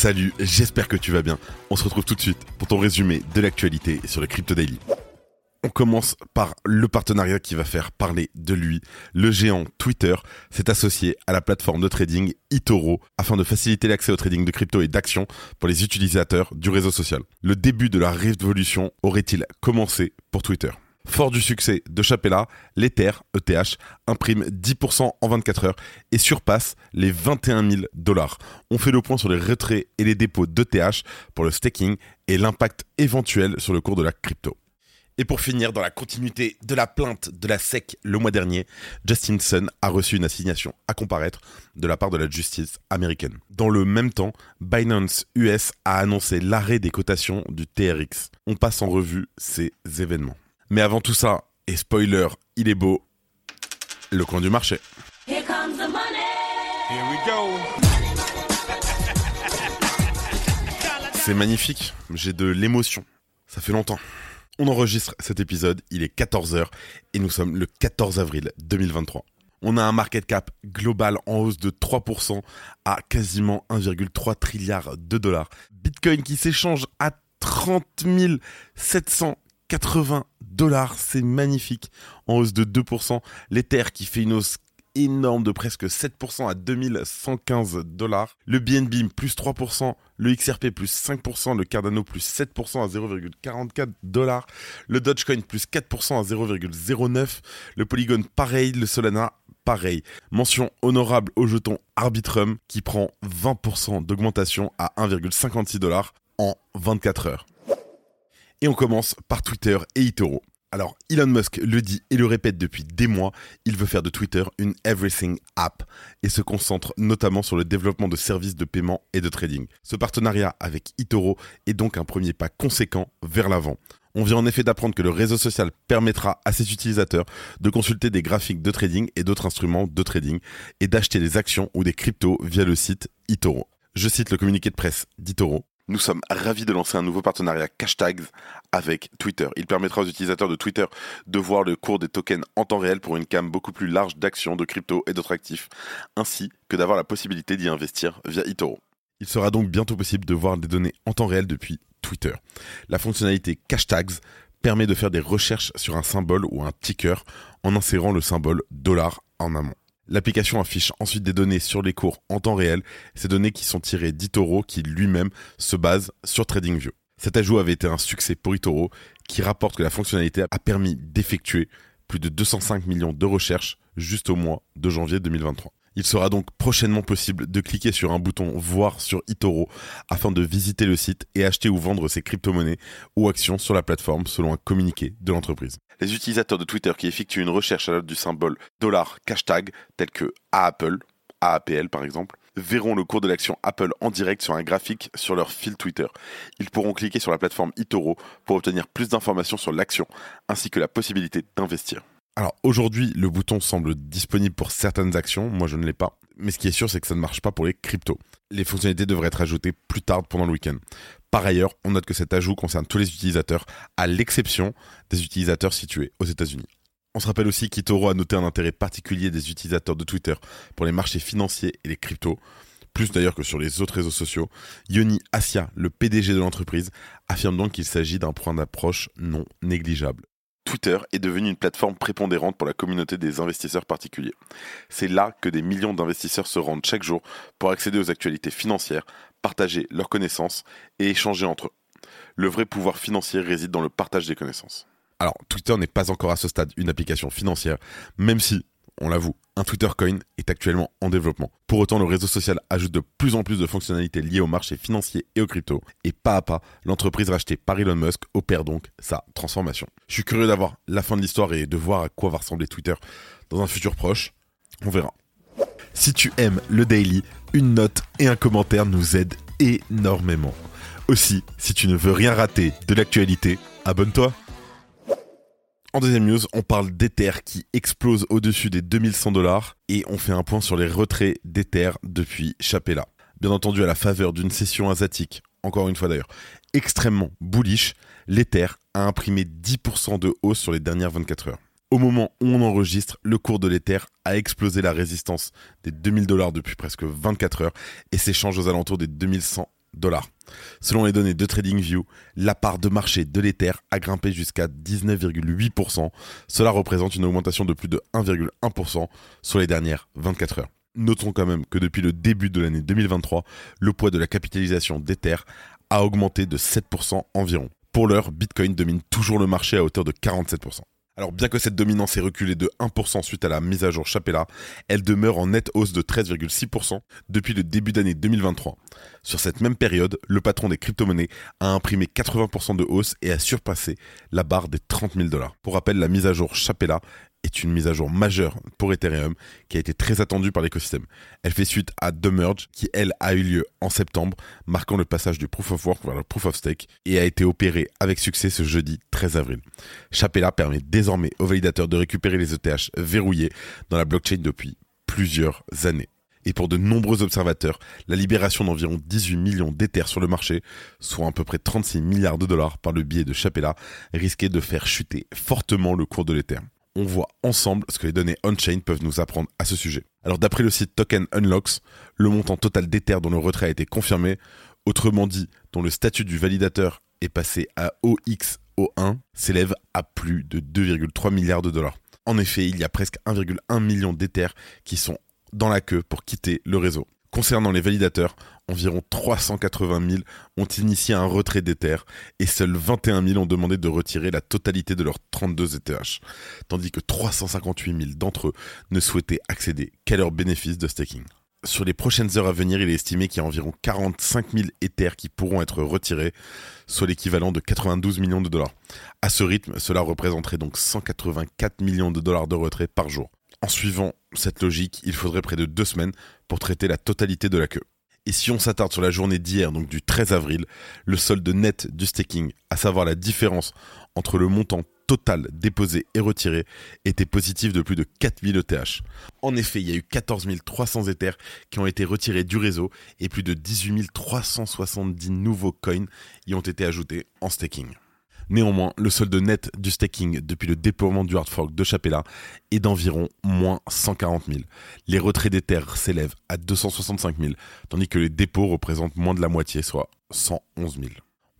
Salut, j'espère que tu vas bien. On se retrouve tout de suite pour ton résumé de l'actualité sur le Crypto Daily. On commence par le partenariat qui va faire parler de lui. Le géant Twitter s'est associé à la plateforme de trading eToro afin de faciliter l'accès au trading de crypto et d'actions pour les utilisateurs du réseau social. Le début de la révolution aurait-il commencé pour Twitter? Fort du succès de Chapella, l'Ether, ETH, imprime 10% en 24 heures et surpasse les 21 000 dollars. On fait le point sur les retraits et les dépôts d'ETH pour le staking et l'impact éventuel sur le cours de la crypto. Et pour finir, dans la continuité de la plainte de la SEC le mois dernier, Justin Sun a reçu une assignation à comparaître de la part de la justice américaine. Dans le même temps, Binance US a annoncé l'arrêt des cotations du TRX. On passe en revue ces événements. Mais avant tout ça, et spoiler, il est beau, le coin du marché. Here comes the money. Here we go. C'est magnifique, j'ai de l'émotion. Ça fait longtemps. On enregistre cet épisode, il est 14h et nous sommes le 14 avril 2023. On a un market cap global en hausse de 3% à quasiment 1,3 trilliard de dollars. Bitcoin qui s'échange à 30 780 c'est magnifique, en hausse de 2%. L'Ether qui fait une hausse énorme de presque 7% à 2115 dollars. Le BNB plus 3%, le XRP plus 5%, le Cardano plus 7% à 0,44 dollars, le Dogecoin plus 4% à 0,09, le Polygon pareil, le Solana pareil. Mention honorable au jeton Arbitrum qui prend 20% d'augmentation à 1,56 dollars en 24 heures. Et on commence par Twitter et eToro. Alors, Elon Musk le dit et le répète depuis des mois, il veut faire de Twitter une everything app et se concentre notamment sur le développement de services de paiement et de trading. Ce partenariat avec eToro est donc un premier pas conséquent vers l'avant. On vient en effet d'apprendre que le réseau social permettra à ses utilisateurs de consulter des graphiques de trading et d'autres instruments de trading et d'acheter des actions ou des cryptos via le site eToro. Je cite le communiqué de presse d'eToro. Nous sommes ravis de lancer un nouveau partenariat Cashtags avec Twitter. Il permettra aux utilisateurs de Twitter de voir le cours des tokens en temps réel pour une gamme beaucoup plus large d'actions, de crypto et d'autres actifs, ainsi que d'avoir la possibilité d'y investir via eToro. Il sera donc bientôt possible de voir des données en temps réel depuis Twitter. La fonctionnalité Cashtags permet de faire des recherches sur un symbole ou un ticker en insérant le symbole dollar en amont. L'application affiche ensuite des données sur les cours en temps réel, ces données qui sont tirées d'Itoro qui lui-même se base sur TradingView. Cet ajout avait été un succès pour Itoro qui rapporte que la fonctionnalité a permis d'effectuer plus de 205 millions de recherches juste au mois de janvier 2023. Il sera donc prochainement possible de cliquer sur un bouton Voir sur eToro afin de visiter le site et acheter ou vendre ses crypto-monnaies ou actions sur la plateforme selon un communiqué de l'entreprise. Les utilisateurs de Twitter qui effectuent une recherche à l'aide du symbole dollar hashtag tel que Apple, AAPL par exemple, verront le cours de l'action Apple en direct sur un graphique sur leur fil Twitter. Ils pourront cliquer sur la plateforme eToro pour obtenir plus d'informations sur l'action ainsi que la possibilité d'investir. Alors aujourd'hui, le bouton semble disponible pour certaines actions, moi je ne l'ai pas. Mais ce qui est sûr, c'est que ça ne marche pas pour les cryptos. Les fonctionnalités devraient être ajoutées plus tard pendant le week-end. Par ailleurs, on note que cet ajout concerne tous les utilisateurs, à l'exception des utilisateurs situés aux États-Unis. On se rappelle aussi qu'Itoro a noté un intérêt particulier des utilisateurs de Twitter pour les marchés financiers et les cryptos, plus d'ailleurs que sur les autres réseaux sociaux. Yoni Asia, le PDG de l'entreprise, affirme donc qu'il s'agit d'un point d'approche non négligeable. Twitter est devenu une plateforme prépondérante pour la communauté des investisseurs particuliers. C'est là que des millions d'investisseurs se rendent chaque jour pour accéder aux actualités financières, partager leurs connaissances et échanger entre eux. Le vrai pouvoir financier réside dans le partage des connaissances. Alors, Twitter n'est pas encore à ce stade une application financière, même si on l'avoue, un Twitter Coin est actuellement en développement. Pour autant, le réseau social ajoute de plus en plus de fonctionnalités liées au marché financier et aux cryptos, et pas à pas, l'entreprise rachetée par Elon Musk opère donc sa transformation. Je suis curieux d'avoir la fin de l'histoire et de voir à quoi va ressembler Twitter dans un futur proche. On verra. Si tu aimes le daily, une note et un commentaire nous aident énormément. Aussi, si tu ne veux rien rater de l'actualité, abonne-toi. En deuxième news, on parle d'Ether qui explose au-dessus des 2100 dollars et on fait un point sur les retraits d'Ether depuis Chapella. Bien entendu, à la faveur d'une session asiatique, encore une fois d'ailleurs, extrêmement bullish, l'Ether a imprimé 10% de hausse sur les dernières 24 heures. Au moment où on enregistre, le cours de l'Ether a explosé la résistance des 2000 dollars depuis presque 24 heures et s'échange aux alentours des 2100 dollars. Selon les données de TradingView, la part de marché de l'Ether a grimpé jusqu'à 19,8%. Cela représente une augmentation de plus de 1,1% sur les dernières 24 heures. Notons quand même que depuis le début de l'année 2023, le poids de la capitalisation d'Ether a augmenté de 7% environ. Pour l'heure, Bitcoin domine toujours le marché à hauteur de 47%. Alors bien que cette dominance ait reculé de 1% suite à la mise à jour Chapella, elle demeure en nette hausse de 13,6% depuis le début d'année 2023. Sur cette même période, le patron des crypto-monnaies a imprimé 80% de hausse et a surpassé la barre des 30 000 dollars. Pour rappel, la mise à jour Chapella est une mise à jour majeure pour Ethereum qui a été très attendue par l'écosystème. Elle fait suite à The Merge qui, elle, a eu lieu en septembre, marquant le passage du Proof of Work vers le Proof of Stake et a été opérée avec succès ce jeudi 13 avril. Chapella permet désormais aux validateurs de récupérer les ETH verrouillés dans la blockchain depuis plusieurs années. Et pour de nombreux observateurs, la libération d'environ 18 millions d'Ethers sur le marché, soit à peu près 36 milliards de dollars par le biais de Chapella, risquait de faire chuter fortement le cours de l'Ether on voit ensemble ce que les données on-chain peuvent nous apprendre à ce sujet. Alors d'après le site Token Unlocks, le montant total d'Ether dont le retrait a été confirmé, autrement dit dont le statut du validateur est passé à OXO1, s'élève à plus de 2,3 milliards de dollars. En effet, il y a presque 1,1 million d'Ether qui sont dans la queue pour quitter le réseau. Concernant les validateurs, environ 380 000 ont initié un retrait d'Ether et seuls 21 000 ont demandé de retirer la totalité de leurs 32 ETH, tandis que 358 000 d'entre eux ne souhaitaient accéder qu'à leurs bénéfices de staking. Sur les prochaines heures à venir, il est estimé qu'il y a environ 45 000 Ethers qui pourront être retirés, soit l'équivalent de 92 millions de dollars. À ce rythme, cela représenterait donc 184 millions de dollars de retrait par jour. En suivant cette logique, il faudrait près de deux semaines pour traiter la totalité de la queue. Et si on s'attarde sur la journée d'hier, donc du 13 avril, le solde net du staking, à savoir la différence entre le montant total déposé et retiré, était positif de plus de 4000 ETH. En effet, il y a eu 14 300 Ethers qui ont été retirés du réseau et plus de 18 370 nouveaux coins y ont été ajoutés en staking. Néanmoins, le solde net du staking depuis le déploiement du hard fork de Chapella est d'environ moins 140 000. Les retraits des s'élèvent à 265 000, tandis que les dépôts représentent moins de la moitié, soit 111 000.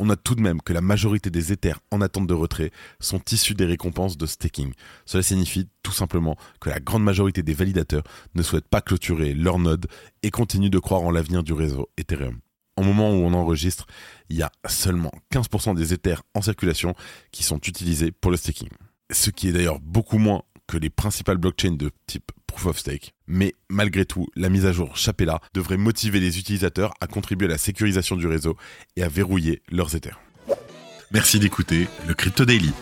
On note tout de même que la majorité des Ethers en attente de retrait sont issus des récompenses de staking. Cela signifie tout simplement que la grande majorité des validateurs ne souhaitent pas clôturer leur node et continuent de croire en l'avenir du réseau Ethereum au moment où on enregistre, il y a seulement 15% des Ethers en circulation qui sont utilisés pour le staking. Ce qui est d'ailleurs beaucoup moins que les principales blockchains de type Proof of Stake. Mais malgré tout, la mise à jour Chapella devrait motiver les utilisateurs à contribuer à la sécurisation du réseau et à verrouiller leurs Ethers. Merci d'écouter le Crypto Daily.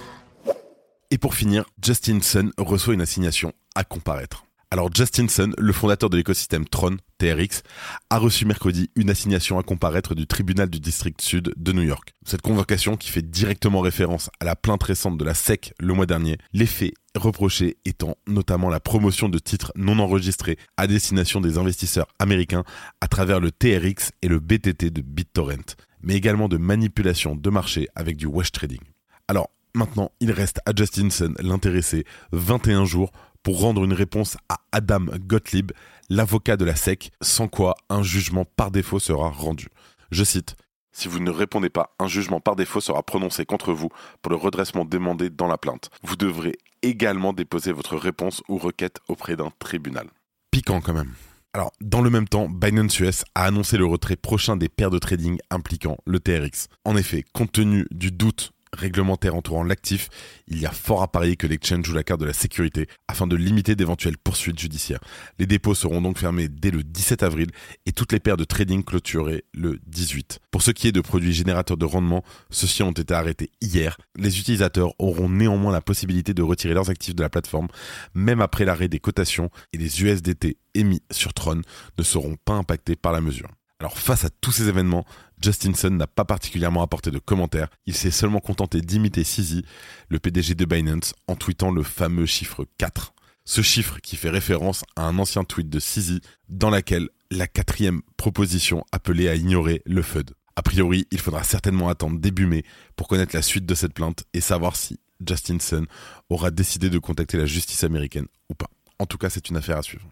Et pour finir, Justin Sun reçoit une assignation à comparaître. Alors Justin Sun, le fondateur de l'écosystème Tron, TRX, a reçu mercredi une assignation à comparaître du tribunal du district sud de New York. Cette convocation, qui fait directement référence à la plainte récente de la SEC le mois dernier, les faits reprochés étant notamment la promotion de titres non enregistrés à destination des investisseurs américains à travers le TRX et le BTT de BitTorrent, mais également de manipulation de marché avec du wash trading. Alors, Maintenant, il reste à Justin Sun, l'intéressé, 21 jours pour rendre une réponse à Adam Gottlieb, l'avocat de la SEC, sans quoi un jugement par défaut sera rendu. Je cite si vous ne répondez pas, un jugement par défaut sera prononcé contre vous pour le redressement demandé dans la plainte. Vous devrez également déposer votre réponse ou requête auprès d'un tribunal. Piquant quand même. Alors, dans le même temps, Binance US a annoncé le retrait prochain des paires de trading impliquant le TRX. En effet, compte tenu du doute réglementaire entourant l'actif, il y a fort à parier que l'exchange joue la carte de la sécurité afin de limiter d'éventuelles poursuites judiciaires. Les dépôts seront donc fermés dès le 17 avril et toutes les paires de trading clôturées le 18. Pour ce qui est de produits générateurs de rendement, ceux-ci ont été arrêtés hier. Les utilisateurs auront néanmoins la possibilité de retirer leurs actifs de la plateforme, même après l'arrêt des cotations et les USDT émis sur Tron ne seront pas impactés par la mesure. Alors face à tous ces événements, Justin Sun n'a pas particulièrement apporté de commentaires, il s'est seulement contenté d'imiter CZ, le PDG de Binance, en tweetant le fameux chiffre 4. Ce chiffre qui fait référence à un ancien tweet de CZ dans laquelle la quatrième proposition appelait à ignorer le FUD. A priori, il faudra certainement attendre début mai pour connaître la suite de cette plainte et savoir si Justin Sun aura décidé de contacter la justice américaine ou pas. En tout cas, c'est une affaire à suivre.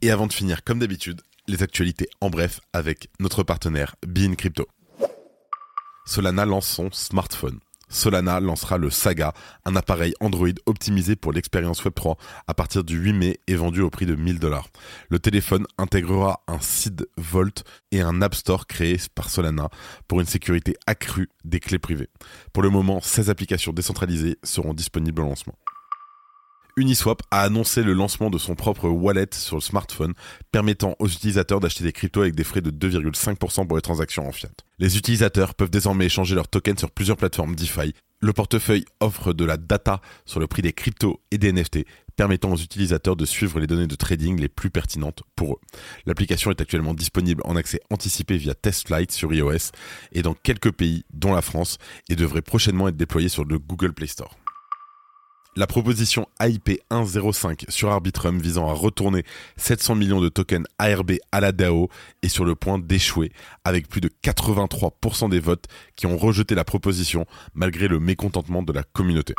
Et avant de finir, comme d'habitude, les actualités en bref avec notre partenaire Bean Crypto. Solana lance son smartphone. Solana lancera le Saga, un appareil Android optimisé pour l'expérience Web3 à partir du 8 mai et vendu au prix de 1000 dollars. Le téléphone intégrera un SID Vault et un App Store créé par Solana pour une sécurité accrue des clés privées. Pour le moment, 16 applications décentralisées seront disponibles au lancement. Uniswap a annoncé le lancement de son propre wallet sur le smartphone, permettant aux utilisateurs d'acheter des cryptos avec des frais de 2,5% pour les transactions en fiat. Les utilisateurs peuvent désormais échanger leurs tokens sur plusieurs plateformes DeFi. Le portefeuille offre de la data sur le prix des cryptos et des NFT, permettant aux utilisateurs de suivre les données de trading les plus pertinentes pour eux. L'application est actuellement disponible en accès anticipé via TestFlight sur iOS et dans quelques pays, dont la France, et devrait prochainement être déployée sur le Google Play Store. La proposition AIP 105 sur Arbitrum visant à retourner 700 millions de tokens ARB à la DAO est sur le point d'échouer avec plus de 83% des votes qui ont rejeté la proposition malgré le mécontentement de la communauté.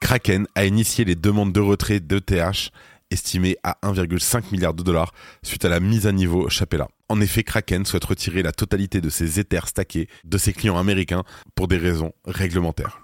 Kraken a initié les demandes de retrait d'ETH estimées à 1,5 milliard de dollars suite à la mise à niveau Chapella. En effet, Kraken souhaite retirer la totalité de ses Ethers stackés de ses clients américains pour des raisons réglementaires.